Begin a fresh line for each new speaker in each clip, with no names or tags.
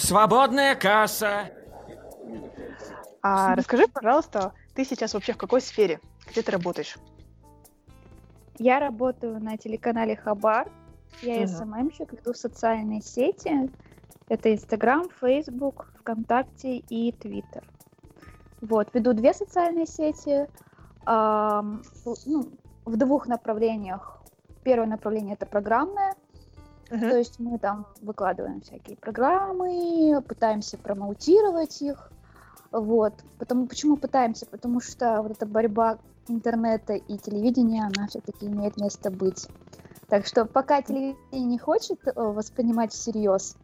Свободная касса.
А расскажи, пожалуйста, ты сейчас вообще в какой сфере? Где ты работаешь?
Я работаю на телеканале Хабар. Я угу. СММщик, веду социальные сети. Это Инстаграм, Фейсбук, ВКонтакте и Твиттер. Вот, веду две социальные сети. Эм, ну, в двух направлениях. Первое направление это программное, uh-huh. то есть мы там выкладываем всякие программы, пытаемся промоутировать их. Вот. Потому, почему пытаемся? Потому что вот эта борьба интернета и телевидения, она все-таки имеет место быть. Так что пока телевидение не хочет э, воспринимать всерьез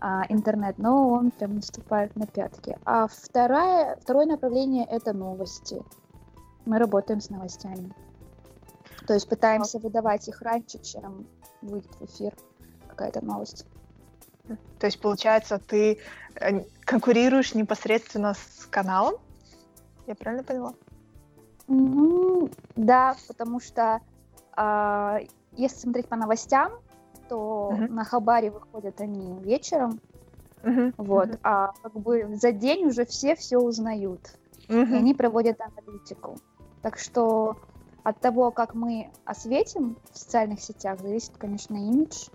а, интернет, но он прям наступает на пятки. А второе, второе направление это новости. Мы работаем с новостями. То есть пытаемся выдавать их раньше, чем выйдет в эфир какая-то новость.
То есть, получается, ты э, конкурируешь непосредственно с каналом? Я правильно поняла?
Ну, да, потому что э, если смотреть по новостям, то uh-huh. на Хабаре выходят они вечером, uh-huh. вот, uh-huh. а как бы за день уже все все узнают, uh-huh. и они проводят аналитику. Так что от того, как мы осветим в социальных сетях, зависит, конечно, имидж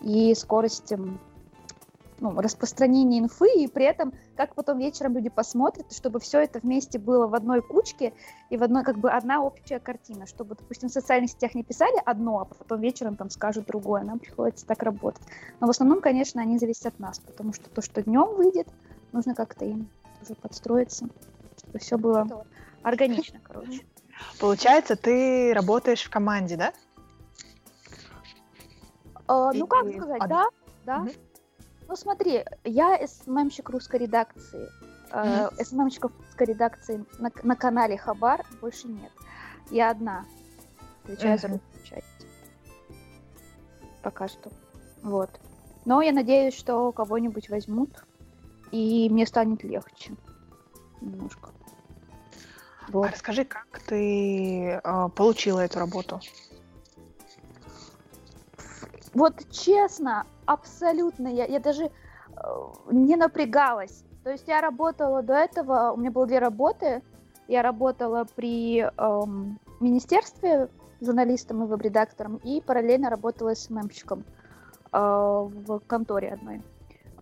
и скорость ну, распространение инфы, и при этом, как потом вечером люди посмотрят, чтобы все это вместе было в одной кучке и в одной, как бы, одна общая картина, чтобы, допустим, в социальных сетях не писали одно, а потом вечером там скажут другое, нам приходится так работать. Но в основном, конечно, они зависят от нас, потому что то, что днем выйдет, нужно как-то им уже подстроиться, чтобы все было органично, короче.
Получается, ты работаешь в команде, да?
Uh, ну, как сказать, да, да. Угу. Ну смотри, я СММщик русской редакции. Э, СММщиков русской редакции на, на канале Хабар больше нет. Я одна. Отвечаю за русскую часть. Пока что. Вот. Но я надеюсь, что кого-нибудь возьмут, и мне станет легче. Немножко.
Вот. А расскажи, как ты э, получила эту работу?
Вот честно, абсолютно, я, я даже э, не напрягалась. То есть я работала до этого, у меня было две работы. Я работала при эм, министерстве журналистом и веб-редактором и параллельно работала СММщиком э, в конторе одной.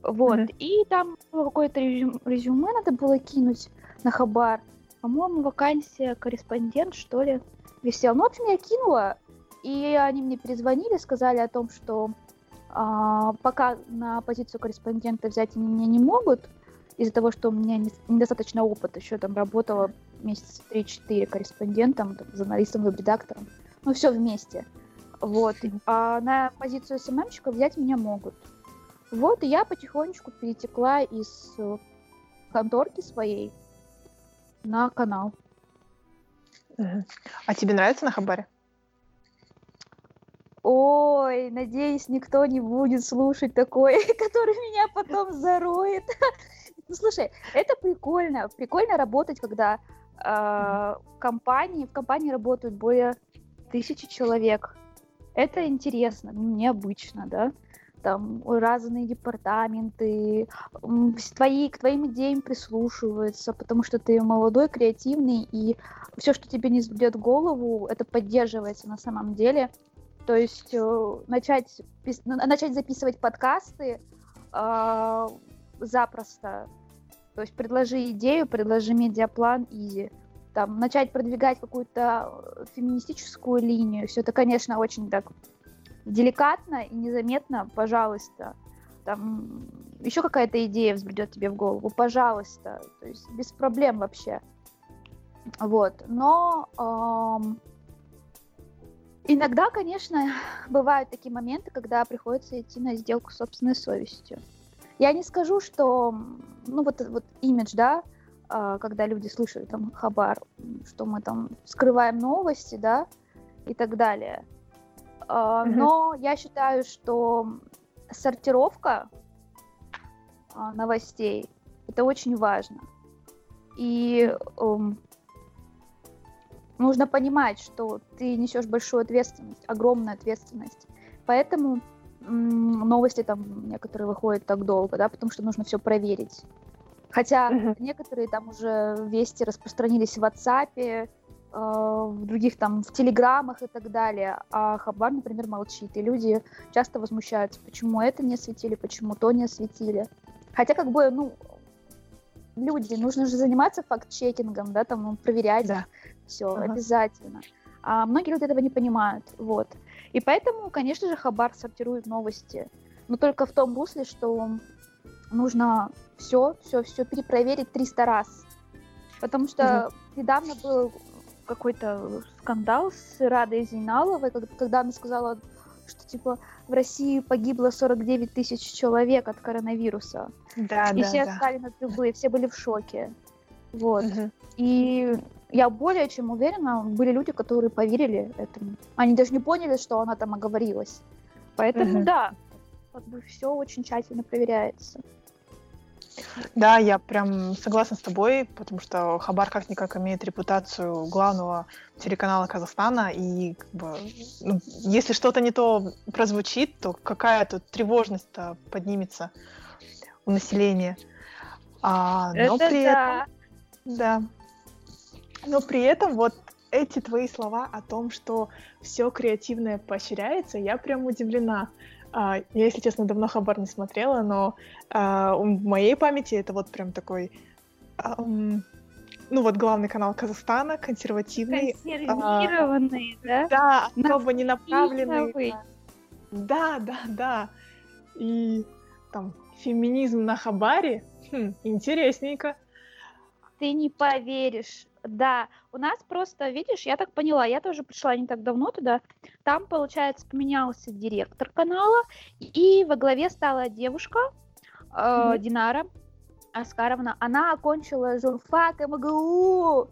Вот. Mm-hmm. И там какое-то резюме, резюме надо было кинуть на Хабар. По-моему, вакансия корреспондент, что ли, висела. Ну, в общем, я кинула, и они мне перезвонили, сказали о том, что а, пока на позицию корреспондента взять они меня не могут, из-за того, что у меня не, недостаточно опыта, еще там работала месяца 3-4 корреспондентом, там, журналистом, веб-редактором, ну все вместе. Вот. А на позицию СММщика взять меня могут. Вот, и я потихонечку перетекла из конторки своей на канал.
А тебе нравится на Хабаре?
Ой, надеюсь, никто не будет слушать такое, который меня потом зароет. Ну, слушай, это прикольно. Прикольно работать, когда э, компании, в компании работают более тысячи человек. Это интересно, необычно, да? Там разные департаменты, твои, к твоим идеям прислушиваются, потому что ты молодой, креативный, и все, что тебе не взбредет в голову, это поддерживается на самом деле. То есть э, начать, начать записывать подкасты э, запросто. То есть предложи идею, предложи медиаплан, изи. Там, начать продвигать какую-то феминистическую линию. Все это, конечно, очень так деликатно и незаметно, пожалуйста. Там еще какая-то идея взбредет тебе в голову, пожалуйста. То есть без проблем вообще. Вот. Но эм, Иногда, конечно, бывают такие моменты, когда приходится идти на сделку с собственной совестью. Я не скажу, что, ну вот, вот имидж, да, а, когда люди слышат там хабар, что мы там скрываем новости, да, и так далее. Mm-hmm. Но я считаю, что сортировка а, новостей это очень важно. И нужно понимать, что ты несешь большую ответственность, огромную ответственность. Поэтому новости там некоторые выходят так долго, да, потому что нужно все проверить. Хотя uh-huh. некоторые там уже вести распространились в WhatsApp, э, в других там, в Телеграмах и так далее, а Хабар, например, молчит. И люди часто возмущаются, почему это не осветили, почему то не осветили. Хотя, как бы, ну, люди, нужно же заниматься факт-чекингом, да, там, ну, проверять да. Все uh-huh. обязательно. А многие люди этого не понимают, вот. И поэтому, конечно же, Хабар сортирует новости, но только в том русле, что нужно все, все, все перепроверить 300 раз. Потому что угу. недавно был какой-то скандал с Радой Зейналовой, когда она сказала, что типа в России погибло 49 тысяч человек от коронавируса.
Да,
и
да,
все
да.
стали на трубы, все были в шоке. Вот.
Угу.
И я более чем уверена, были люди, которые поверили этому. Они даже не поняли, что она там оговорилась. Поэтому угу. да, как бы все очень тщательно проверяется.
Да, я прям согласна с тобой, потому что Хабар как-никак имеет репутацию главного телеканала Казахстана, и как бы, ну, если что-то не то прозвучит, то какая тут тревожность-то поднимется у населения. А, но
Это
при
да.
этом, да, но при этом вот эти твои слова о том, что все креативное поощряется, я прям удивлена. А, я, если честно, давно Хабар не смотрела, но а, в моей памяти это вот прям такой... ну вот главный канал Казахстана, консервативный.
Консервированный, да?
Да, особо не направленный. Да, да, да. И там феминизм на Хабаре. Хм, интересненько.
Ты не поверишь. Да, у нас просто, видишь, я так поняла, я тоже пришла не так давно туда. Там, получается, поменялся директор канала, и во главе стала девушка э,
Мгм.
Динара Аскаровна. Она окончила журфак МГУ.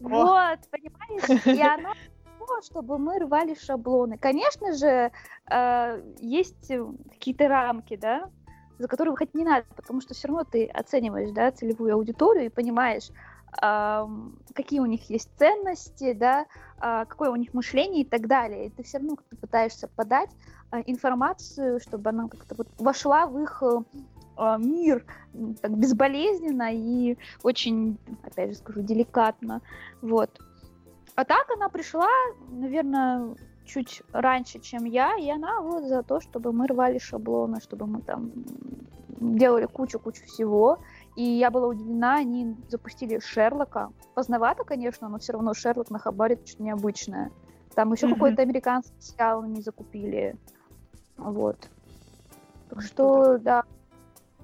Вот, понимаешь? И она то, чтобы мы рвали шаблоны. Конечно же, э, есть какие-то рамки, да, за которые выходить не надо, потому что все равно ты оцениваешь, да, целевую аудиторию и понимаешь, какие у них есть ценности, да, а, какое у них мышление и так далее. И ты все равно как-то пытаешься подать а, информацию, чтобы она как-то вот вошла в их э, а, мир так безболезненно и очень, опять же скажу, деликатно. Вот. А так она пришла, наверное, чуть раньше, чем я, и она вот за то, чтобы мы рвали шаблоны, чтобы мы там делали кучу-кучу всего. И я была удивлена, они запустили Шерлока. Поздновато, конечно, но все равно Шерлок на Хабаре это что-то необычное. Там еще
Мгм.
какой-то американский сериал они закупили. Вот. Так что, да.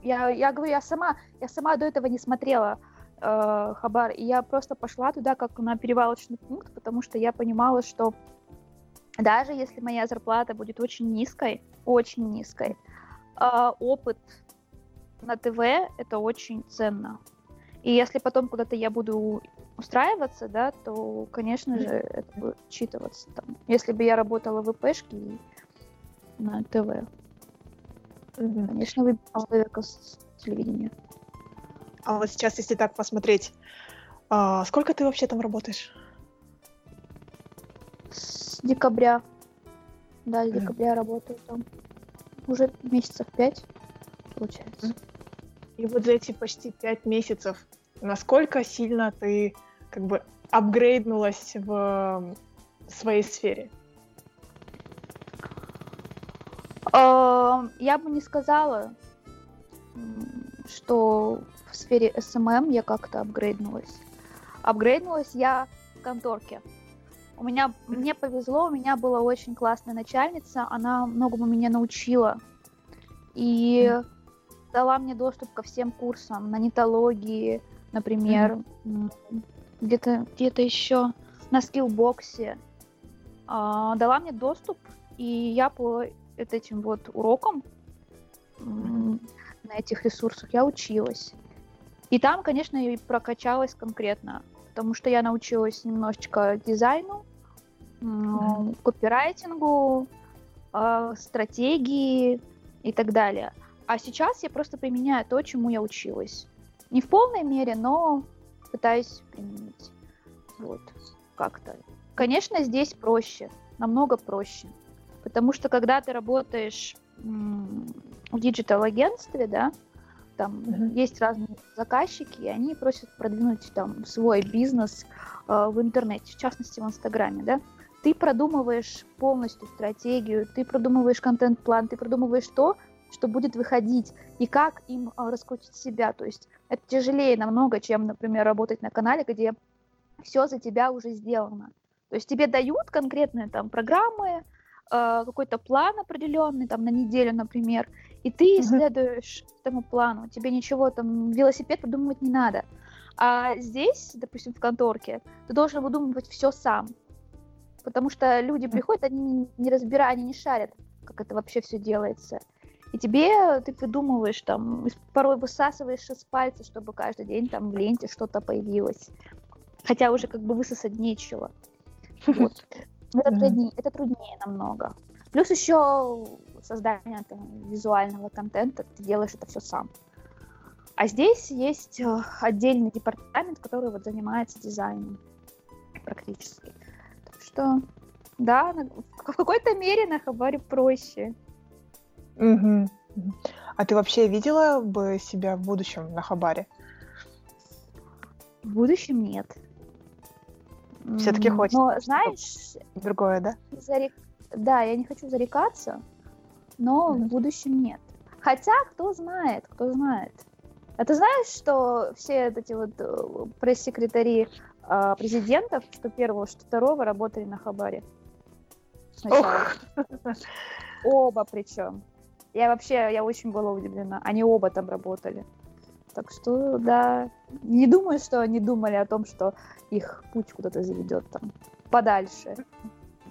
Я, я говорю, я сама, я сама до этого не смотрела э, Хабар, и я просто пошла туда как на перевалочный пункт, потому что я понимала, что даже если моя зарплата будет очень низкой, очень низкой, а, опыт на ТВ это очень ценно. И если потом куда-то я буду устраиваться, да, то, конечно же, это будет учитываться там. Если бы я работала в ИПшке и на ТВ,
Мгм.
конечно, вы человека с телевидения.
А вот сейчас, если так посмотреть, а, сколько ты вообще там работаешь?
С декабря. Да, с декабря работаю там. Уже месяцев пять, получается.
И вот за эти почти пять месяцев, насколько сильно ты как бы апгрейднулась в своей сфере?
А, Я бы не сказала, что в сфере SMM я как-то апгрейднулась. Апгрейднулась я в конторке. У меня, мне повезло, у меня была очень классная начальница, она многому меня научила. И дала мне доступ ко всем курсам, на нетологии, например, м, где-то где еще на скиллбоксе. А, дала мне доступ, и я по этим вот урокам м, на этих ресурсах я училась. И там, конечно, и прокачалась конкретно, потому что я научилась немножечко дизайну, м, копирайтингу, а, стратегии и так далее. А сейчас я просто применяю то, чему я училась. Не в полной мере, но пытаюсь применить. Вот, как-то. Конечно, здесь проще, намного проще. Потому что когда ты работаешь в digital-агентстве, да, там mm-hmm. есть разные заказчики, и они просят продвинуть там свой бизнес э, в интернете, в частности в Инстаграме, да. Ты продумываешь полностью стратегию, ты продумываешь контент-план, ты продумываешь то, что будет выходить, и как им э, раскрутить себя. То есть это тяжелее намного, чем, например, работать на канале, где все за тебя уже сделано. То есть тебе дают конкретные там программы, э, какой-то план определенный, там на неделю, например, и ты следуешь этому плану. Тебе ничего там, велосипед подумывать не надо. А здесь, допустим, в конторке, ты должен выдумывать все сам. Потому что люди приходят, они не разбирают, они не шарят, как это вообще все делается. И тебе ты придумываешь там, порой высасываешь из пальца, чтобы каждый день там в ленте что-то появилось. Хотя уже как бы высосать нечего. Вот. Это, труднее, это труднее намного. Плюс еще создание там, визуального контента, ты делаешь это все сам. А здесь есть э, отдельный департамент, который вот занимается дизайном практически. Так что, да, в какой-то мере на Хабаре проще.
Угу. А ты вообще видела бы себя в будущем на Хабаре?
В будущем нет.
Все-таки хочется.
Но знаешь,
другое, да?
Зарек... Да, я не хочу зарекаться, но в будущем нет. Хотя, кто знает, кто знает. А ты знаешь, что все эти вот э, пресс-секретари э, президентов, что первого, что второго, работали на Хабаре? Сначала. Оба причем. Я вообще, я очень была удивлена. Они оба там работали. Так что, да, не думаю, что они думали о том, что их путь куда-то заведет там подальше,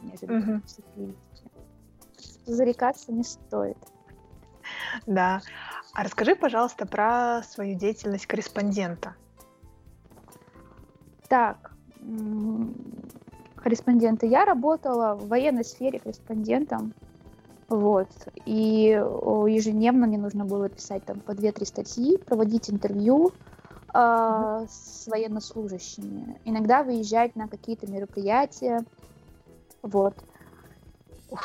нежели uh-huh. Зарекаться не стоит.
Да. А расскажи, пожалуйста, про свою деятельность корреспондента.
Так, корреспонденты. Я работала в военной сфере корреспондентом. Вот. И ежедневно мне нужно было писать там по 2-3 статьи, проводить интервью э, с военнослужащими. Иногда выезжать на какие-то мероприятия. Вот.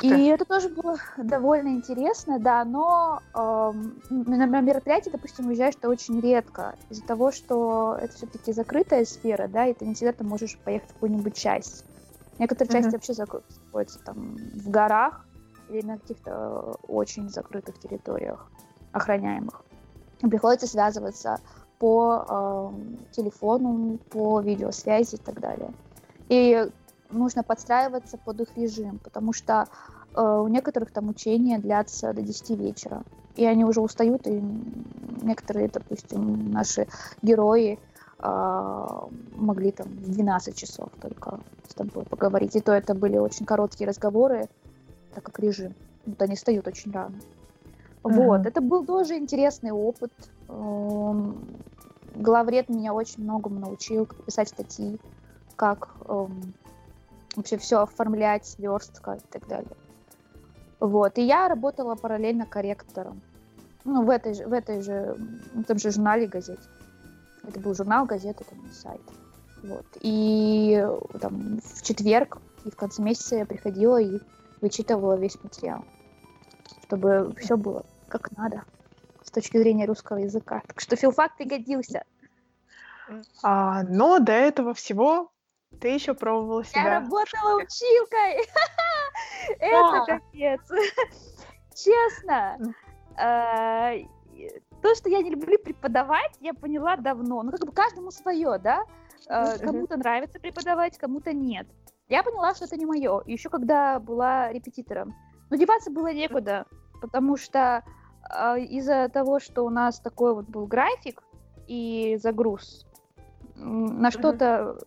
И это тоже было довольно интересно, да, но э, на мероприятие, допустим, уезжаешь ты очень редко, из-за того, что это все-таки закрытая сфера, да, и ты не всегда ты можешь поехать в какую-нибудь часть. Некоторые uh-huh. части вообще находятся там в горах или на каких-то очень закрытых территориях, охраняемых. Приходится связываться по э, телефону, по видеосвязи и так далее. И нужно подстраиваться под их режим, потому что э, у некоторых там учения длятся до 10 вечера, и они уже устают, и некоторые, допустим, наши герои э, могли там в 12 часов только с тобой поговорить, и то это были очень короткие разговоры, так как режим, вот они встают очень рано. Uh-huh. Вот, это был тоже интересный опыт. Эм, главред меня очень многому научил, как писать статьи, как эм, вообще все оформлять, верстка и так далее. Вот. И я работала параллельно корректором. Ну, в этой же, в этой же, в этом же журнале газете. Это был журнал, газета, там, сайт. Вот. И там в четверг и в конце месяца я приходила и вычитывала весь материал, чтобы все было как надо с точки зрения русского языка. Так что филфак пригодился.
А, но до этого всего ты еще пробовала себя.
Я работала училкой. Это капец. Честно. А, то, что я не люблю преподавать, я поняла давно. Ну, как бы каждому свое, да? А, кому-то нравится преподавать, кому-то нет. Я поняла, что это не мое. Еще когда была репетитором. Но деваться было некуда, потому что э, из-за того, что у нас такой вот был график и загруз, на что-то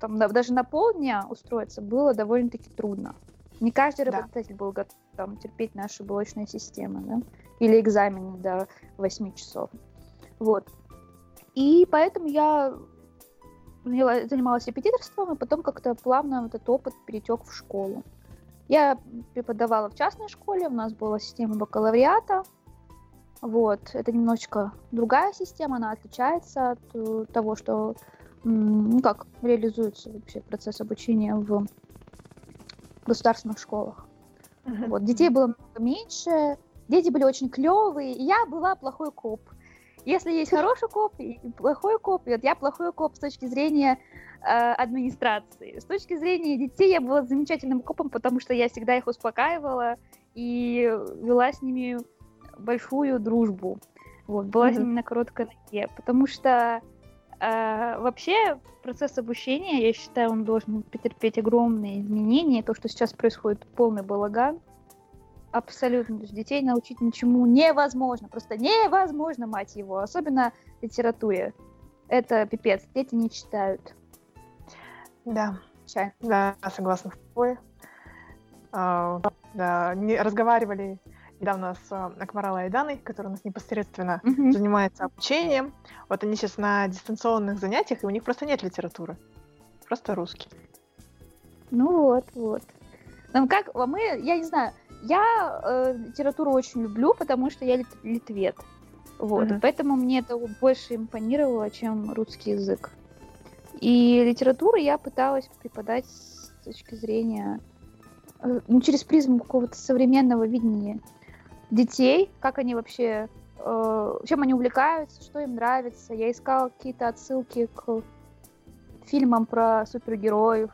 там даже на полдня устроиться было довольно-таки трудно. Не каждый работодатель да. был готов там, терпеть наши блочные системы, да? или экзамены до 8 часов. Вот. И поэтому я занималась репетиторством, и потом как-то плавно этот опыт перетек в школу. Я преподавала в частной школе, у нас была система бакалавриата. Вот, это немножечко другая система, она отличается от э, того, что ну как реализуется вообще процесс обучения в государственных школах. Uh-huh. Вот, детей было меньше, дети были очень клевые, и я была плохой коп. Если есть хороший коп и плохой коп, вот я плохой коп с точки зрения э, администрации. С точки зрения детей я была замечательным копом, потому что я всегда их успокаивала и вела с ними большую дружбу. Вот, была mm-hmm. с ними на короткой ноге. Потому что э, вообще процесс обучения, я считаю, он должен претерпеть огромные изменения. То, что сейчас происходит, полный балаган. Абсолютно. То есть детей научить ничему невозможно. Просто невозможно, мать его. Особенно литературе. Это пипец. Дети не читают.
Да. Чай. Да, согласна с тобой. А, да, не разговаривали недавно с а, Акмаралой Айданой, которая у нас непосредственно mm-hmm. занимается обучением. Вот они сейчас на дистанционных занятиях, и у них просто нет литературы. Просто русский.
Ну вот, вот. Там как, а мы, я не знаю, я э, литературу очень люблю, потому что я лит, литвет. Вот, mm-hmm. поэтому мне это больше импонировало, чем русский язык. И литературу я пыталась преподать с точки зрения, э, ну, через призму какого-то современного видения детей, как они вообще, э, чем они увлекаются, что им нравится. Я искала какие-то отсылки к фильмам про супергероев.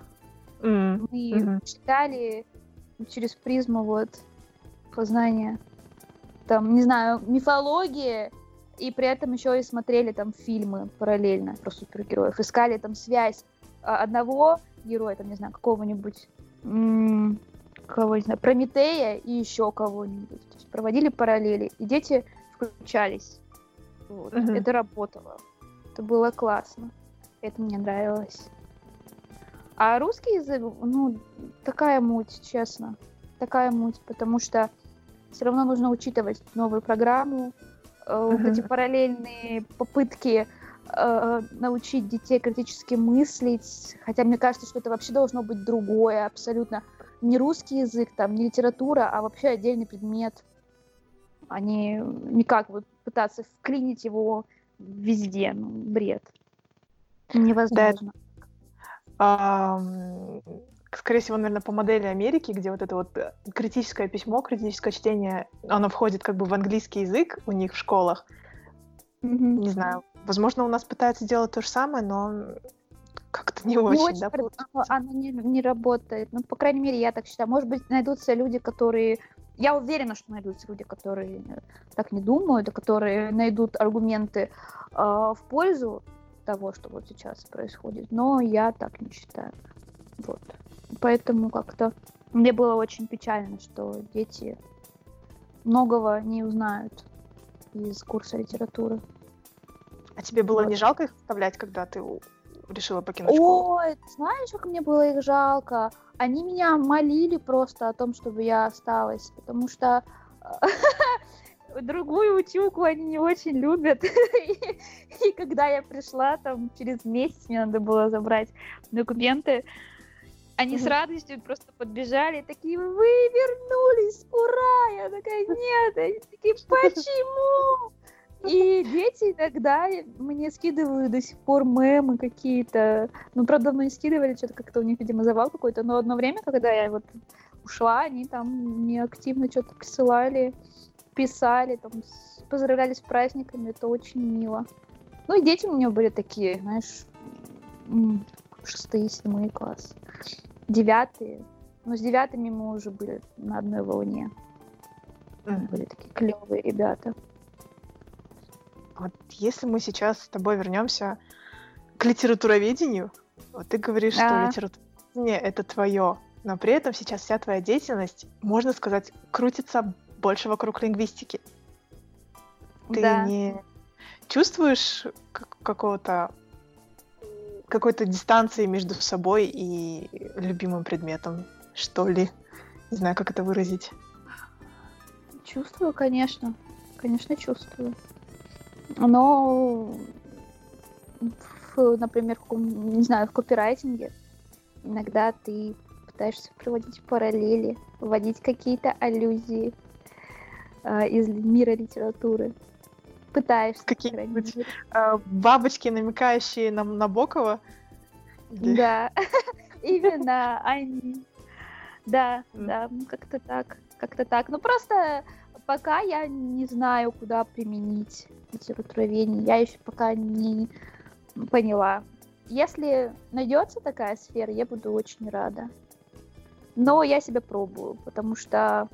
Mm-hmm. Мы mm-hmm. читали через призму вот познания, там, не знаю, мифологии, и при этом еще и смотрели там фильмы параллельно про супергероев, искали там связь а, одного героя, там, не знаю, какого-нибудь, кого, не знаю, Прометея и еще кого-нибудь. То есть проводили параллели, и дети включались. Вот. Uh-huh. Это работало. Это было классно. Это мне нравилось. А русский язык, ну, такая муть, честно. Такая муть, потому что все равно нужно учитывать новую программу, uh-huh. вот эти параллельные попытки э, научить детей критически мыслить. Хотя мне кажется, что это вообще должно быть другое, абсолютно не русский язык, там, не литература, а вообще отдельный предмет. А не никак вот пытаться вклинить его везде. Ну, бред. Невозможно. Да,
скорее всего, наверное, по модели Америки, где вот это вот э, критическое письмо, критическое чтение, оно входит как бы в английский язык у них в школах. Mm-hmm. Не знаю. Возможно, у нас пытаются сделать то же самое, но как-то не очень, очень да?
Оно, оно не, не работает. Ну, по крайней мере, я так считаю. Может быть, найдутся люди, которые... Я уверена, что найдутся люди, которые так не думают, которые найдут аргументы э, в пользу того, что вот сейчас происходит. Но я так не считаю. Вот. Поэтому как-то мне было очень печально, что дети многого не узнают из курса литературы.
А тебе было вот. не жалко их оставлять, когда ты решила покинуть школу?
Ой, знаешь, как мне было их жалко? Они меня молили просто о том, чтобы я осталась, потому что другую училку они не очень любят. и, и когда я пришла, там через месяц мне надо было забрать документы, они с радостью просто подбежали, такие, вы вернулись, ура! Я такая, нет, они такие, почему? И дети иногда мне скидывают до сих пор мемы какие-то. Ну, правда, мы скидывали, что-то как-то у них, видимо, завал какой-то. Но одно время, когда я вот ушла, они там мне активно что-то присылали писали, там, поздравляли с праздниками, это очень мило. Ну и дети у меня были такие, знаешь, шестые, седьмые класс, девятые. Но с девятыми мы уже были на одной волне. Mm. Были такие клевые ребята.
Вот если мы сейчас с тобой вернемся к литературоведению, вот ты говоришь, а. что литературоведение это твое, но при этом сейчас вся твоя деятельность, можно сказать, крутится больше вокруг лингвистики. Ты да. не чувствуешь какого-то какой-то дистанции между собой и любимым предметом, что ли? Не знаю, как это выразить.
Чувствую, конечно. Конечно, чувствую. Но, в, например, в, не знаю, в копирайтинге иногда ты пытаешься проводить параллели, вводить какие-то аллюзии, э, из мира литературы. Пытаешься.
Какие-нибудь э, бабочки, намекающие на Набокова?
Да, именно они. Да, да, ну, как-то так, как-то так. Ну просто пока я не знаю, куда применить литературоведение. Я еще пока не поняла. Если найдется такая сфера, я буду очень рада. Но я себя пробую, потому что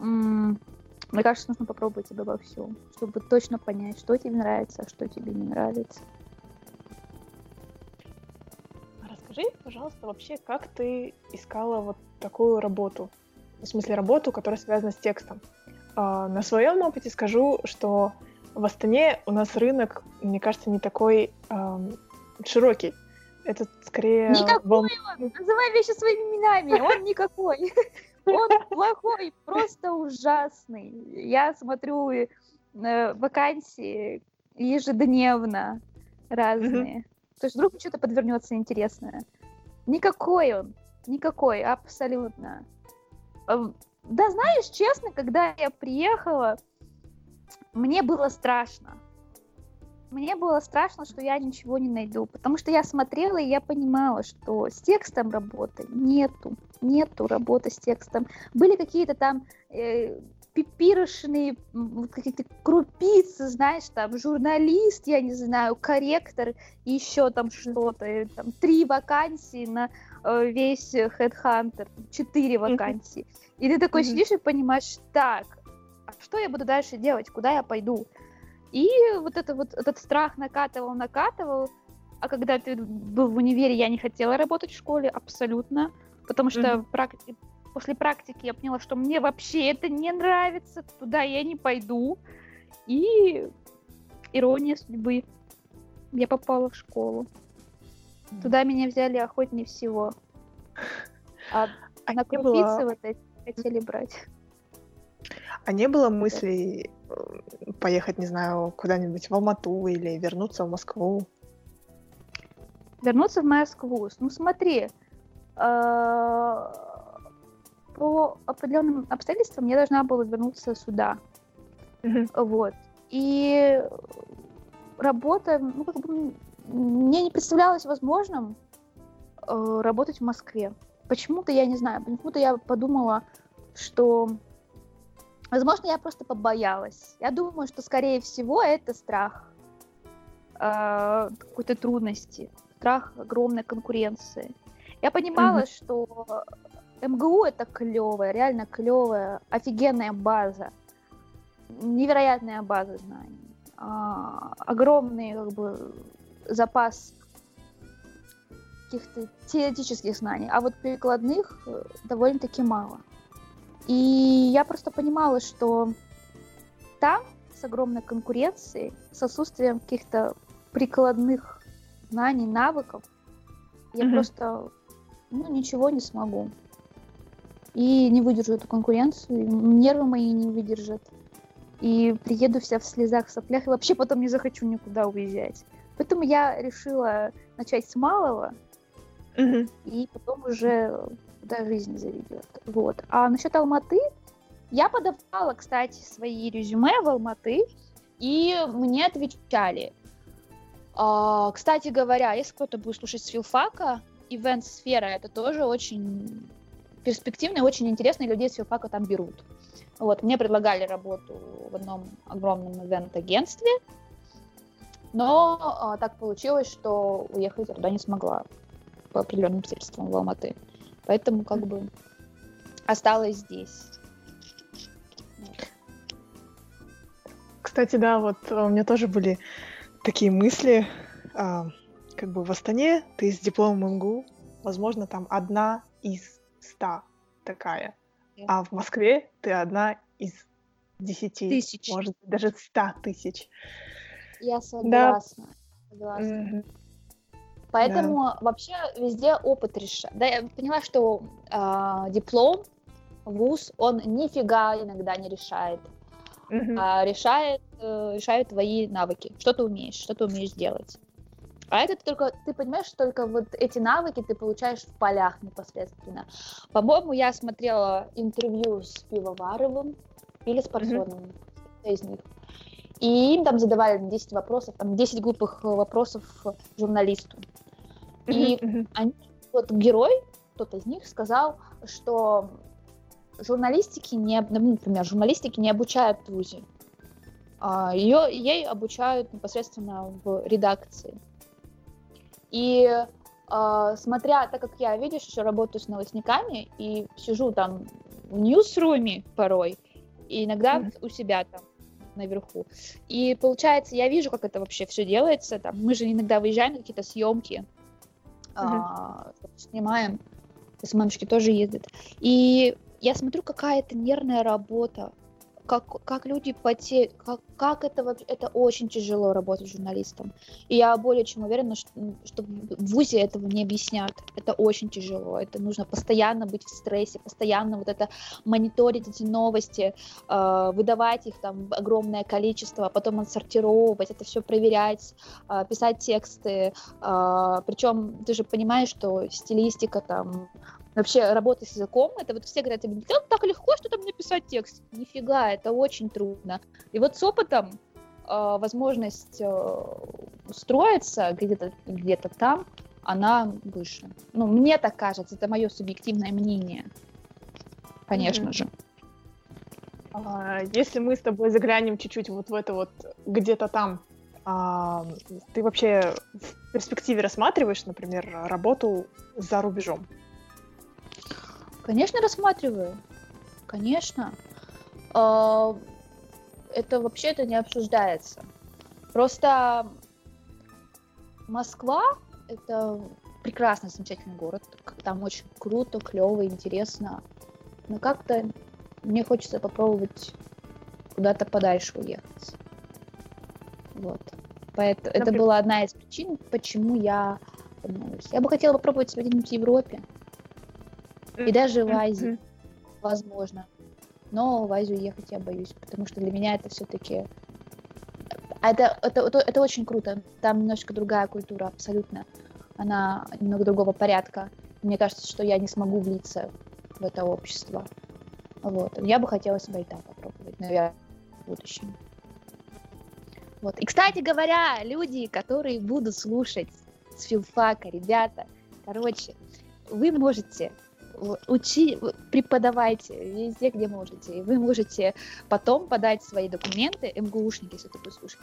мне кажется, нужно попробовать себя во всем, чтобы точно понять, что тебе нравится, а что тебе не нравится.
Расскажи, пожалуйста, вообще, как ты искала вот такую работу? В смысле, работу, которая связана с текстом. А, на своем опыте скажу, что в Астане у нас рынок, мне кажется, не такой эм, широкий. Это скорее...
Никакой вол... он! Называй вещи своими именами! Он никакой! Он плохой, просто ужасный. Я смотрю э, вакансии ежедневно разные. То есть вдруг что-то подвернется интересное. Никакой он, никакой, абсолютно. Эм, да, знаешь, честно, когда я приехала, мне было страшно. Мне было страшно, что я ничего не найду, потому что я смотрела и я понимала, что с текстом работы нету, нету работы с текстом. Были какие-то там э, пипирочные какие-то крупицы, знаешь, там журналист, я не знаю, корректор, еще там что-то, там три вакансии на э, весь Headhunter, четыре вакансии. И ты такой сидишь и понимаешь, так, а что я буду дальше делать, куда я пойду? И вот, это вот этот страх накатывал, накатывал. А когда ты был в универе, я не хотела работать в школе абсолютно, потому что mm-hmm. практи- после практики я поняла, что мне вообще это не нравится, туда я не пойду. И ирония судьбы. Я попала в школу. Mm-hmm. Туда меня взяли охотнее всего. А, а на крупицы было... вот эти хотели брать.
А не было мыслей э, поехать, не знаю, куда-нибудь в Алмату или вернуться в Москву?
Вернуться в Москву. Ну смотри, по определенным обстоятельствам я должна была вернуться сюда. Mm-hmm. Вот. И работа, ну, как бы, мне не представлялось возможным э, работать в Москве. Почему-то я не знаю, почему-то я подумала, что Возможно, я просто побоялась. Я думаю, что, скорее всего, это страх э, какой-то трудности, страх огромной конкуренции. Я понимала, mm-hmm. что МГУ это клевая, реально клевая, офигенная база, невероятная база знаний, а, огромный как бы запас каких-то теоретических знаний, а вот прикладных э, довольно-таки мало. И я просто понимала, что там с огромной конкуренцией, с отсутствием каких-то прикладных знаний, навыков, я mm-hmm. просто ну, ничего не смогу. И не выдержу эту конкуренцию, нервы мои не выдержат. И приеду вся в слезах, в соплях, и вообще потом не захочу никуда уезжать. Поэтому я решила начать с малого, mm-hmm. и потом уже куда жизнь заведет. Вот. А насчет Алматы, я подавала, кстати, свои резюме в Алматы, и мне отвечали. А, кстати говоря, если кто-то будет слушать с филфака, ивент-сфера это тоже очень перспективно и очень интересно, и людей с филфака там берут. Вот, мне предлагали работу в одном огромном ивент-агентстве, но а, так получилось, что уехать я туда не смогла по определенным обстоятельствам в Алматы. Поэтому как бы осталась здесь.
Кстати, да, вот у меня тоже были такие мысли. А, как бы в Астане ты с дипломом МГУ, возможно, там одна из ста такая. А в Москве ты одна из десяти. Тысяч. Может, даже ста тысяч.
Я согласна. Да. согласна. Mm-hmm. Поэтому да. вообще везде опыт решает. Да, я поняла, что э, диплом, вуз, он нифига иногда не решает. Mm-hmm. А решает, э, решает твои навыки, что ты умеешь, что ты умеешь делать. А это только, ты понимаешь, только вот эти навыки ты получаешь в полях непосредственно. По-моему, я смотрела интервью с Пивоваровым или с Парфеновым, mm-hmm. из них. И им там задавали 10 вопросов, там 10 глупых вопросов журналисту. И они, вот герой, кто-то из них сказал, что журналистики не, ну, например, журналистики не обучают в ВУЗе. А, ее, ей обучают непосредственно в редакции. И а, смотря, так как я, видишь, еще работаю с новостниками и сижу там в ньюсруме порой, и иногда mm-hmm. у себя там наверху. И получается, я вижу, как это вообще все делается. Там, мы же иногда выезжаем на какие-то съемки, mm-hmm. а, снимаем. СММщики тоже ездят. И я смотрю, какая это нервная работа как, как люди потеют, как, как это вообще, это очень тяжело работать журналистом. И я более чем уверена, что, что в ВУЗе этого не объяснят. Это очень тяжело. Это нужно постоянно быть в стрессе, постоянно вот это мониторить эти новости, э, выдавать их там огромное количество, а потом отсортировать, это все проверять, э, писать тексты. Э, причем ты же понимаешь, что стилистика там вообще работа с языком, это вот все говорят, да, так легко что там написать текст. Нифига, это очень трудно. И вот с опытом э, возможность э, устроиться где-то где там, она выше. Ну, мне так кажется, это мое субъективное мнение. Конечно mm-hmm. же.
А, если мы с тобой заглянем чуть-чуть вот в это вот где-то там, а, ты вообще в перспективе рассматриваешь, например, работу за рубежом?
Конечно, рассматриваю. Конечно. А, это вообще это не обсуждается. Просто Москва это прекрасный, замечательный город. Там очень круто, клево, интересно. Но как-то мне хочется попробовать куда-то подальше уехать. Вот. Поэтому это была одна из причин, почему я Я бы хотела попробовать себя где-нибудь в Европе. И даже в Азии, возможно. Но в Азию ехать я боюсь, потому что для меня это все-таки... Это, это, это, это очень круто. Там немножко другая культура, абсолютно. Она немного другого порядка. Мне кажется, что я не смогу влиться в это общество. Вот. Я бы хотела себя и так попробовать, наверное, в будущем. Вот. И, кстати говоря, люди, которые будут слушать с филфака, ребята, короче, вы можете учи, преподавайте везде, где можете. И вы можете потом подать свои документы, МГУшники, если ты слушать,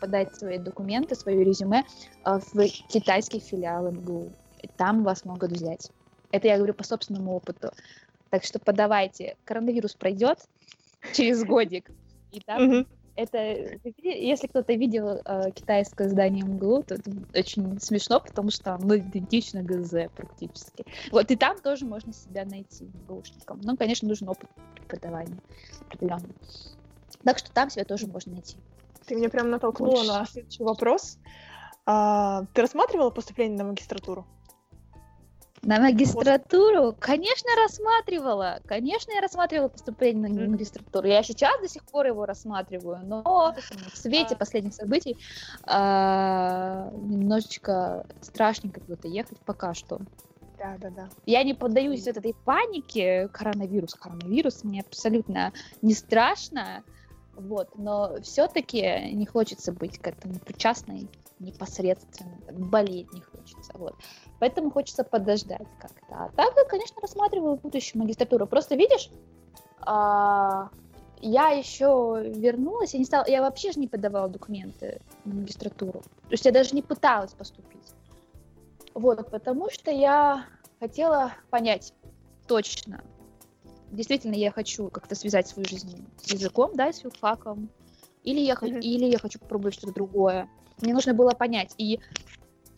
подать свои документы, свое резюме а, в китайский филиал МГУ. И там вас могут взять. Это я говорю по собственному опыту. Так что подавайте. Коронавирус пройдет через годик, и там это, если кто-то видел э, китайское здание МГУ, то это очень смешно, потому что оно идентично ГЗ практически. Вот, и там тоже можно себя найти МГУшником. Но, конечно, нужен опыт преподавания определенный. Так что там себя тоже можно найти.
Ты меня прям натолкнула Больше. на следующий вопрос. А, ты рассматривала поступление на магистратуру?
На магистратуру? Конечно, рассматривала. Конечно, я рассматривала поступление на магистратуру. Я сейчас до сих пор его рассматриваю, но в свете последних событий а, немножечко страшненько куда-то ехать пока что.
Да, да, да.
Я не поддаюсь вот этой панике. Коронавирус, коронавирус. Мне абсолютно не страшно. Вот, но все-таки не хочется быть к этому причастной непосредственно, болеть не хочется. Вот. Поэтому хочется подождать как-то. А так я, конечно, рассматриваю будущую магистратуру. Просто видишь, а, я еще вернулась, я не стала, я вообще же не подавала документы на магистратуру. То есть я даже не пыталась поступить. Вот, потому что я хотела понять точно, действительно я хочу как-то связать свою жизнь с языком, да, с филфаком, или я, mm-hmm. или я хочу попробовать что-то другое. Мне нужно было понять, и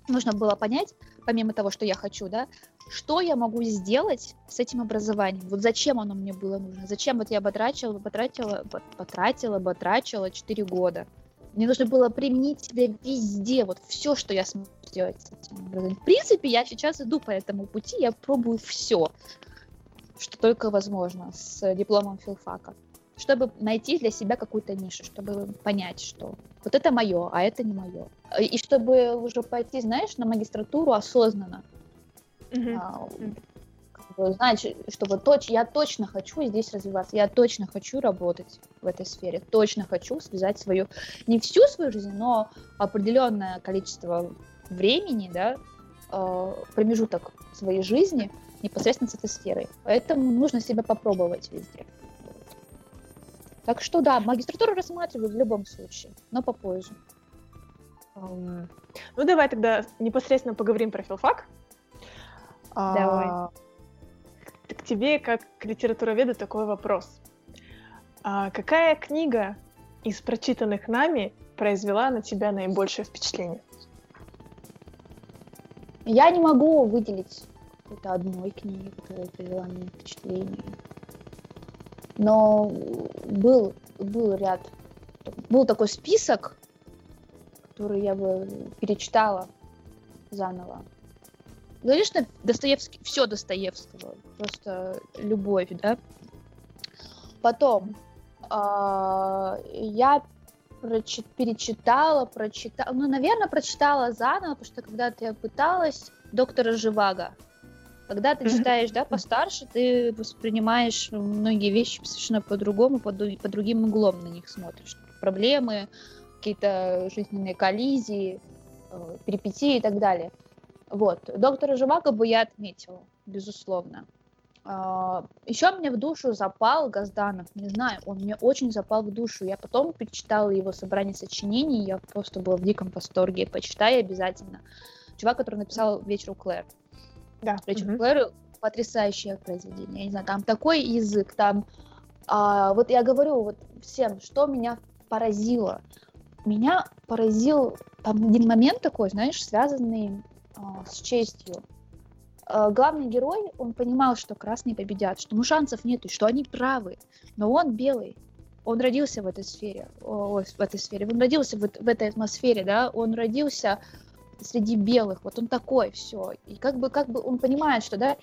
нужно было понять, помимо того, что я хочу, да, что я могу сделать с этим образованием? Вот зачем оно мне было нужно? Зачем вот я потратила, потратила, потратила, потратила 4 года? Мне нужно было применить себя везде, вот все, что я смогу сделать с этим образованием. В принципе, я сейчас иду по этому пути, я пробую все, что только возможно с дипломом филфака чтобы найти для себя какую-то нишу, чтобы понять, что вот это мое, а это не мое. И чтобы уже пойти, знаешь, на магистратуру осознанно. Mm-hmm. А, как бы, знать, что вот точ, я точно хочу здесь развиваться, я точно хочу работать в этой сфере, точно хочу связать свою, не всю свою жизнь, но определенное количество времени, да, э, промежуток своей жизни непосредственно с этой сферой. Поэтому нужно себя попробовать везде. Так что да, магистратуру рассматриваю в любом случае, но попозже.
Ну давай тогда непосредственно поговорим про филфак.
Давай.
А, к тебе, как к литературоведу, такой вопрос. А какая книга из прочитанных нами произвела на тебя наибольшее впечатление?
Я не могу выделить какой-то одной книги, которая произвела меня впечатление. Но был, был ряд, был такой список, который я бы перечитала заново. Конечно, Достоевский, все Достоевского, просто любовь, да. Потом э, я прочит, перечитала, прочитала, ну, наверное, прочитала заново, потому что когда-то я пыталась доктора Живаго. Когда ты читаешь, да, постарше, ты воспринимаешь многие вещи совершенно по-другому, под, по другим углом на них смотришь. Проблемы, какие-то жизненные коллизии, э, перипетии и так далее. Вот. Доктора Живаго бы я отметила, безусловно. Uh, еще мне в душу запал Газданов, не знаю, он мне очень запал в душу. Я потом перечитала его собрание сочинений, я просто была в диком восторге. Почитай обязательно. Чувак, который написал «Вечер у Клэр».
Да.
«Вечер у Клэр» — потрясающее произведение. Я не знаю, там такой язык, там... Uh, вот я говорю вот всем, что меня поразило. Меня поразил там один момент такой, знаешь, связанный а, с честью. А, главный герой, он понимал, что красные победят, что ему шансов нет, что они правы. Но он белый. Он родился в этой сфере, о, в этой сфере, он родился в, в этой атмосфере, да, он родился среди белых, вот он такой, все. И как бы, как бы он понимает, что, да,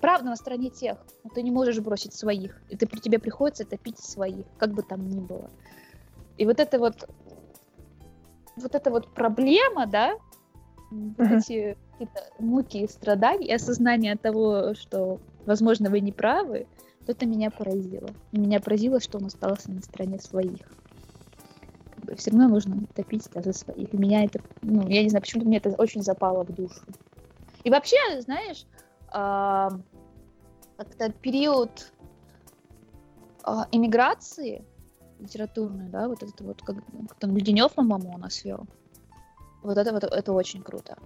правда на стороне тех, но ты не можешь бросить своих, и ты, при тебе приходится топить своих, как бы там ни было. И вот это вот, вот эта вот проблема, да, вот эти какие-то муки и страдания, и осознание того, что, возможно, вы не правы, то это меня поразило. Меня поразило, что он остался на стороне своих. Все равно нужно топить да, за своих. И меня это, ну, я не знаю, почему-то мне это очень запало в душу. И вообще, знаешь, как-то период э, эмиграции литературной, да, вот этот вот, как, как там Леденев, по-моему, у нас вел, вот это вот это очень круто.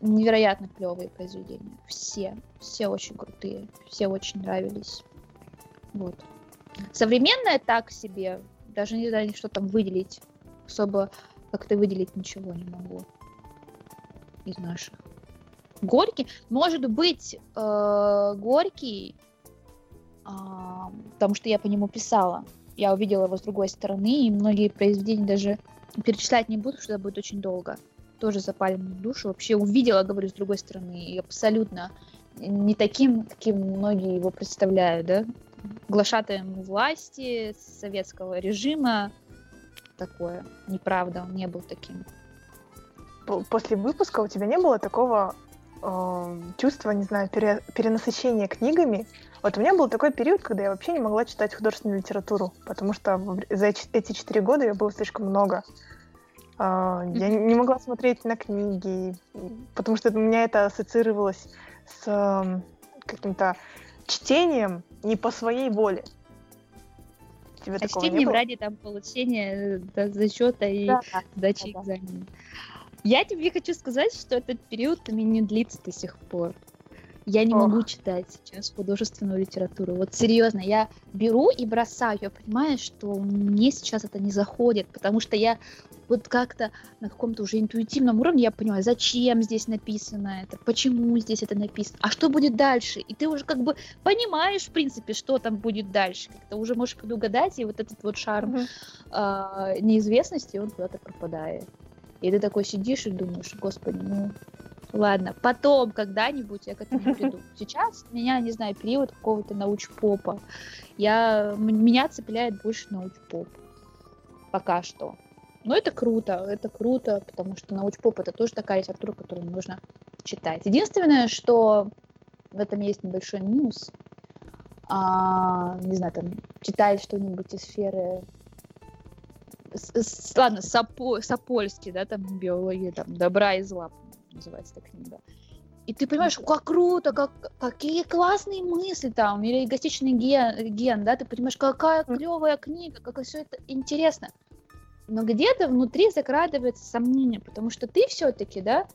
Невероятно клевые произведения. Все. Все очень крутые. Все очень нравились. Вот. Современное так себе. Даже не знаю, что там выделить. Особо как-то выделить ничего не могу. Из наших. Горький. Может быть, э, Горький, э, потому что я по нему писала. Я увидела его с другой стороны, и многие произведения даже перечислять не буду, что это будет очень долго тоже запали мне душу. Вообще увидела, говорю, с другой стороны, и абсолютно не таким, каким многие его представляют, да? Глашатаем власти, советского режима, такое. Неправда, он не был таким.
После выпуска у тебя не было такого э, чувства, не знаю, пере, перенасыщения книгами? Вот у меня был такой период, когда я вообще не могла читать художественную литературу, потому что за эти четыре года я было слишком много. А, я не могла смотреть на книги, потому что у меня это ассоциировалось с каким-то чтением не по своей воле.
Тебе а чтением ради там получения да, зачета и да, сдачи да, экзамена. Я тебе хочу сказать, что этот период у меня не длится до сих пор. Я не Ох. могу читать сейчас художественную литературу. Вот серьезно, я беру и бросаю. Я понимаю, что мне сейчас это не заходит, потому что я вот как-то на каком-то уже интуитивном уровне я понимаю, зачем здесь написано это, почему здесь это написано, а что будет дальше. И ты уже как бы понимаешь, в принципе, что там будет дальше. Как-то уже можешь предугадать, и вот этот вот шарм mm-hmm. э, неизвестности, он куда-то пропадает. И ты такой сидишь и думаешь, господи, ну ладно, потом когда-нибудь я к этому приду. Сейчас меня, не знаю, период какого-то научпопа. Я, меня цепляет больше научпоп. Пока что. Но это круто, это круто, потому что научпоп это тоже такая литература, которую нужно читать. Единственное, что в этом есть небольшой минус, а, не знаю, там, читать что-нибудь из сферы с, с, ладно, Сапо, Сапольский, да, там биология, там, добра и зла, называется эта книга. И ты понимаешь, как круто, как, какие классные мысли там, или эгоистичный ген, ген, да, ты понимаешь, какая клевая книга, как все это интересно. Но где-то внутри закрадывается сомнение, потому что ты все-таки, да,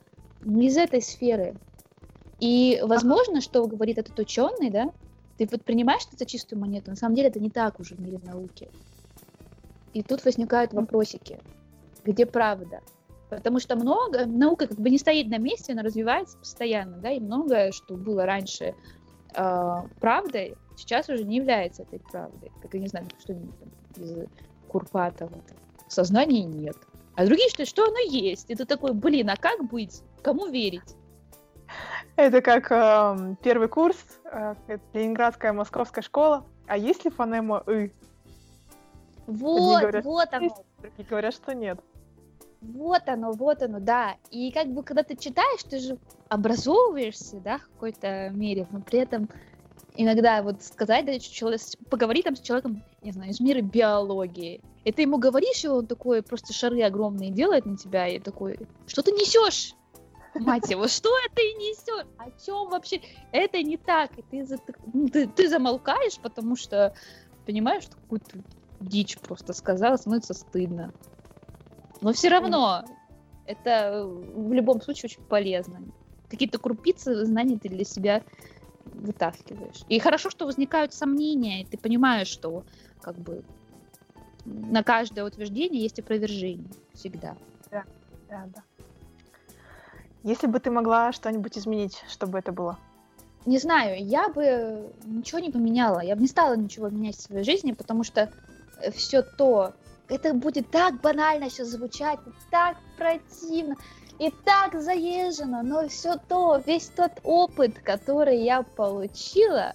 не из этой сферы. И возможно, что говорит этот ученый, да, ты вот принимаешь это за чистую монету, на самом деле это не так уже в мире науки. И тут возникают вопросики. Где правда? Потому что много, наука как бы не стоит на месте, она развивается постоянно, да, и многое, что было раньше э, правдой, сейчас уже не является этой правдой. Как я не знаю, что-нибудь из Курпатова. Сознания нет. А другие что, что оно есть. Это такой, блин, а как быть? Кому верить?
Это как э, первый курс, э, Ленинградская московская школа. А есть ли фонема «ы»?
Вот, говорят, вот оно.
Другие говорят, что нет.
Вот оно, вот оно, да. И как бы, когда ты читаешь, ты же образовываешься, да, в какой-то мере, но при этом иногда вот сказать, да, человек, поговорить там с человеком, не знаю, из мира биологии, и ты ему говоришь, и он такой просто шары огромные делает на тебя, и такой, что ты несешь? Мать его, что это и несет? О чем вообще? Это не так. И ты, ну, ты, ты замолкаешь, потому что понимаешь, что какую-то дичь просто сказала, становится стыдно. Но все равно это в любом случае очень полезно. Какие-то крупицы знаний ты для себя вытаскиваешь. И хорошо, что возникают сомнения, и ты понимаешь, что как бы на каждое утверждение есть опровержение всегда.
Да, да, да. Если бы ты могла что-нибудь изменить, чтобы это было?
Не знаю, я бы ничего не поменяла. Я бы не стала ничего менять в своей жизни, потому что все то, это будет так банально сейчас звучать, так противно и так заезжено, но все то, весь тот опыт, который я получила,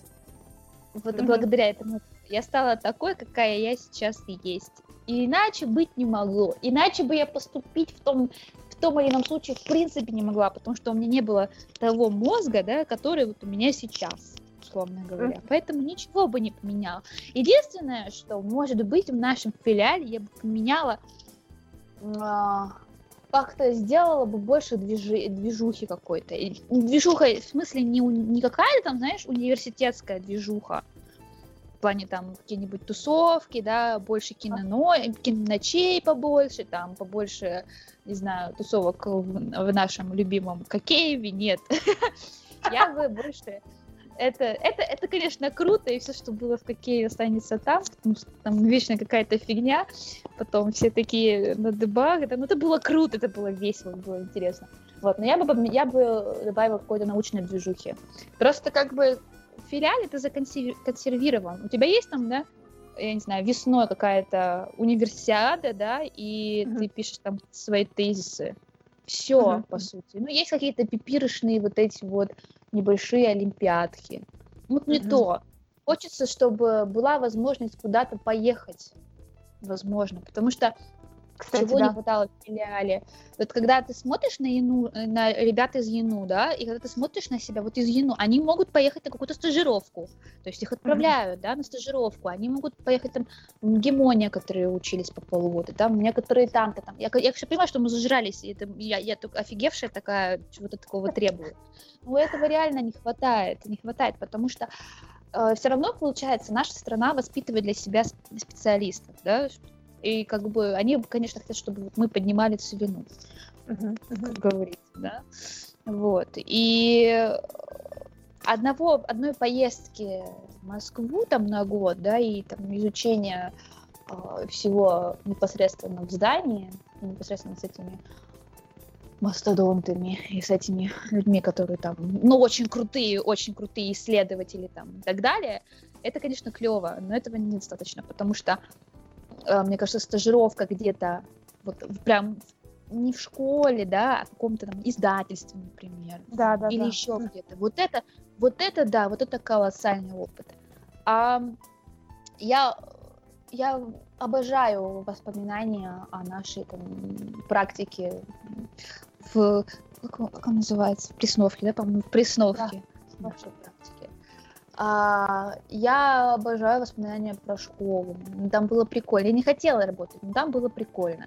вот mm-hmm. благодаря этому, я стала такой, какая я сейчас и есть. И иначе быть не могло. Иначе бы я поступить в том, в том или ином случае в принципе не могла, потому что у меня не было того мозга, да, который вот у меня сейчас условно говоря. Mm-hmm. Поэтому ничего бы не поменял. Единственное, что может быть в нашем филиале, я бы поменяла а, как-то сделала бы больше движи, движухи какой-то. Движуха, в смысле, не, не какая-то там, знаешь, университетская движуха. В плане там какие-нибудь тусовки, да, больше киноно, киноночей побольше, там побольше, не знаю, тусовок в, в нашем любимом Кокееве, нет. Я бы больше это, это, это, конечно, круто, и все, что было в Кокее, останется там, потому что там вечно какая-то фигня, потом все такие на дебаг, это, ну, это было круто, это было весело, было интересно. Вот, но я бы, я бы добавила какой-то научной движухи. Просто как бы в филиале ты законсервирован. У тебя есть там, да, я не знаю, весной какая-то универсиада, да, и mm-hmm. ты пишешь там свои тезисы. Все, mm-hmm. по сути. Ну, есть какие-то пипирочные вот эти вот небольшие олимпиадки. Вот не mm-hmm. то. Хочется, чтобы была возможность куда-то поехать. Возможно. Потому что кстати, чего да. не хватало в филиале. Вот когда ты смотришь на Яну, э, на ребят из Яну, да, и когда ты смотришь на себя, вот из Яну, они могут поехать на какую-то стажировку, то есть их отправляют, mm-hmm. да, на стажировку, они могут поехать там в Гемония, которые учились по полгода, там некоторые там-то там. Я, я все понимаю, что мы зажрались, и это, я, я только офигевшая такая, чего-то такого требую. Но этого реально не хватает, не хватает, потому что э, все равно, получается, наша страна воспитывает для себя специалистов, да, и как бы они, конечно, хотят, чтобы мы поднимали целину, uh-huh, uh-huh. как говорится, да. Вот. И одного, одной поездки в Москву там на год, да, и там изучение э, всего непосредственно в здании, непосредственно с этими мастодонтами и с этими людьми, которые там, ну, очень крутые, очень крутые исследователи там и так далее, это, конечно, клево, но этого недостаточно, потому что мне кажется, стажировка где-то вот прям не в школе, да, а в каком-то там издательстве, например,
да, да,
или
да.
еще где-то. Вот это, вот это, да, вот это колоссальный опыт. А я, я обожаю воспоминания о нашей там, практике в как, как он называется, в Пресновке, да, по-моему, в Пресновке. Да. Нашей а, я обожаю воспоминания про школу. Там было прикольно. Я не хотела работать, но там было прикольно.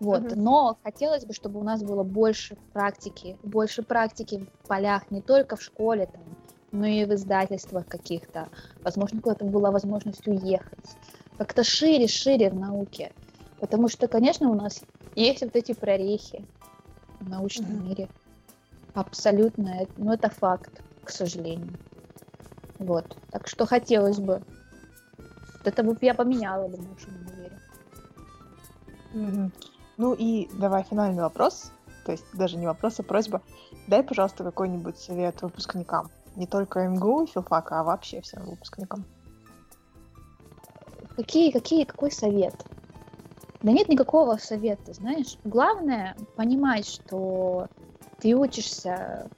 Вот,
Мгм.
но хотелось бы, чтобы у нас было больше практики, больше практики в полях, не только в школе, там, но и в издательствах каких-то. Возможно, куда-то была возможность уехать. Как-то шире, шире в науке. Потому что, конечно, у нас есть вот эти прорехи в научном
Мгм.
мире. Абсолютно, э- ну это факт, к сожалению. Вот, так что хотелось бы. Это бы я поменяла бы нашем универе.
Мгм. Ну и давай финальный вопрос. То есть даже не вопрос, а просьба. Дай, пожалуйста, какой-нибудь совет выпускникам. Не только МГУ и филфака, а вообще всем выпускникам.
Какие, какие, какой совет? Да нет никакого совета, знаешь. Главное понимать, что ты учишься...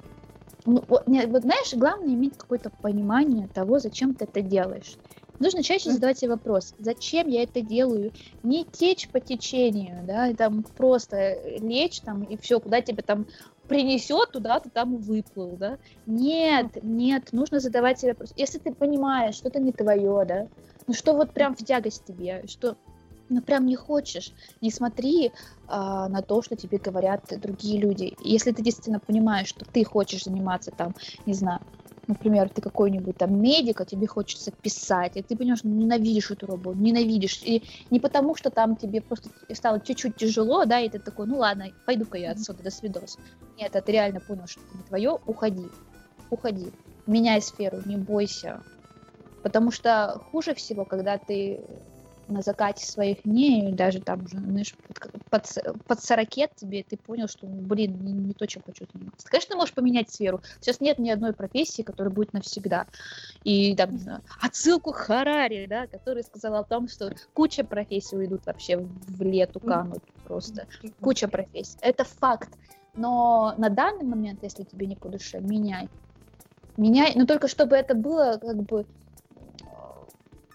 Ну, вот, не- вот знаешь, главное иметь какое-то понимание того, зачем ты это делаешь. Нужно чаще задавать себе вопрос, зачем я это делаю? Не течь по течению, да, и там просто лечь там и все, куда тебя там принесет, туда ты там выплыл, да. Нет, нет, нужно задавать себе вопрос. Если ты понимаешь, что это не твое, да, ну что вот прям в тягость тебе, что ну прям не хочешь, не смотри а, на то, что тебе говорят другие люди. Если ты действительно понимаешь, что ты хочешь заниматься там, не знаю, например, ты какой-нибудь там медик, а тебе хочется писать, и ты понимаешь, что ненавидишь эту работу, ненавидишь. И не потому, что там тебе просто стало чуть-чуть тяжело, да, и ты такой, ну ладно, пойду-ка я отсюда, до свидос. Нет, а ты реально понял, что это не твое, уходи, уходи, меняй сферу, не бойся. Потому что хуже всего, когда ты на закате своих дней, даже там уже, знаешь, под, под, под 40 тебе, ты понял, что, ну, блин, не, не то, чем хочу заниматься. Конечно, ты можешь поменять сферу. Сейчас нет ни одной профессии, которая будет навсегда. И там, не знаю, отсылку Харари, да, который сказал о том, что куча профессий уйдут вообще в лету, канут просто. Куча профессий. Это факт. Но на данный момент, если тебе не по душе, меняй. Меняй, но только чтобы это было как бы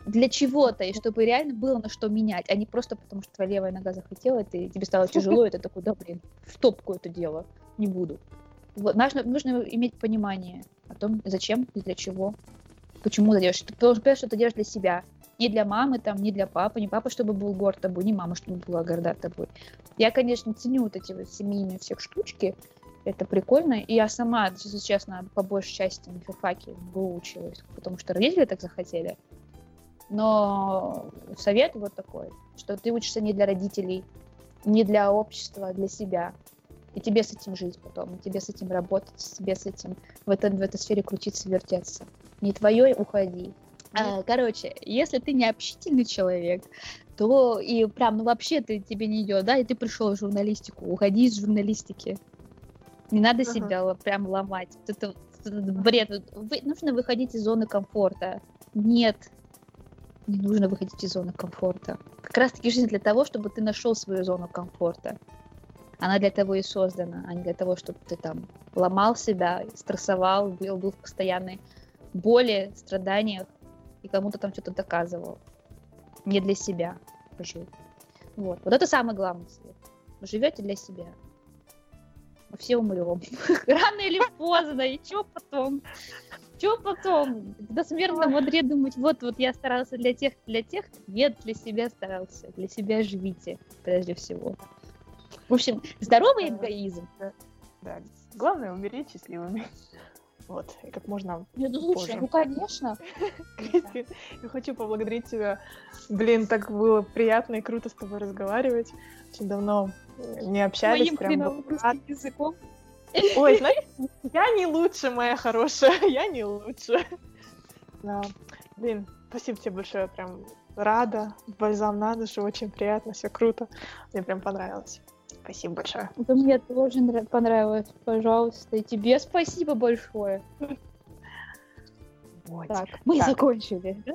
для чего-то, и чтобы реально было на что менять, а не просто потому, что твоя левая нога захотела, и ты, тебе стало тяжело, и ты такой, да блин, в топку это дело, не буду. Вот, нужно, нужно иметь понимание о том, зачем и для чего, почему ты делаешь. Ты должен понимать, что ты делаешь для себя, не для мамы, там, не для папы, не папа, чтобы был горд тобой, не мама, чтобы была горда тобой. Я, конечно, ценю вот эти вот семейные всех штучки, это прикольно. И я сама, если честно, по большей части на филфаке МГУ училась, потому что родители так захотели. Но совет вот такой, что ты учишься не для родителей, не для общества, а для себя. И тебе с этим жить потом, и тебе с этим работать, тебе с этим в, этом, в этой сфере крутиться, вертеться. Не твое, уходи. А, короче, если ты не общительный человек, то и прям, ну вообще ты, тебе не идет, да, и ты пришел в журналистику, уходи из журналистики. Не надо
Ага.
себя прям ломать. Это, этот бред. Вы- нужно выходить из зоны комфорта. Нет, не нужно выходить из зоны комфорта. Как раз таки жизнь для того, чтобы ты нашел свою зону комфорта. Она для того и создана, а не для того, чтобы ты там ломал себя, стрессовал, был, был в постоянной боли, страданиях и кому-то там что-то доказывал. Не для себя жил. Вот. Вот это самый главный. Вы живете для себя. Мы все умрем. Рано или поздно. И что потом? Что потом? До смертном одре думать, вот, вот я старался для тех, для тех. Нет, для себя старался. Для себя живите, прежде всего. В общем, здоровый
Да.
эгоизм.
Да. Главное умереть счастливыми. Вот, и как можно
Нет, ну, слушай,
Позже.
ну конечно.
Кристин, я хочу поблагодарить тебя. Блин, так было приятно и круто с тобой разговаривать. Очень давно не общались.
Моим
прям был рад.
языком.
Ой, знаешь, я не лучше, моя хорошая, я не лучше. Да. Блин, спасибо тебе большое, прям рада, бальзам на душу, очень приятно, все круто. Мне прям понравилось. Спасибо большое.
Это мне тоже нрав- понравилось, пожалуйста. И тебе спасибо большое.
Вот.
Так, мы
Так.
закончили. да?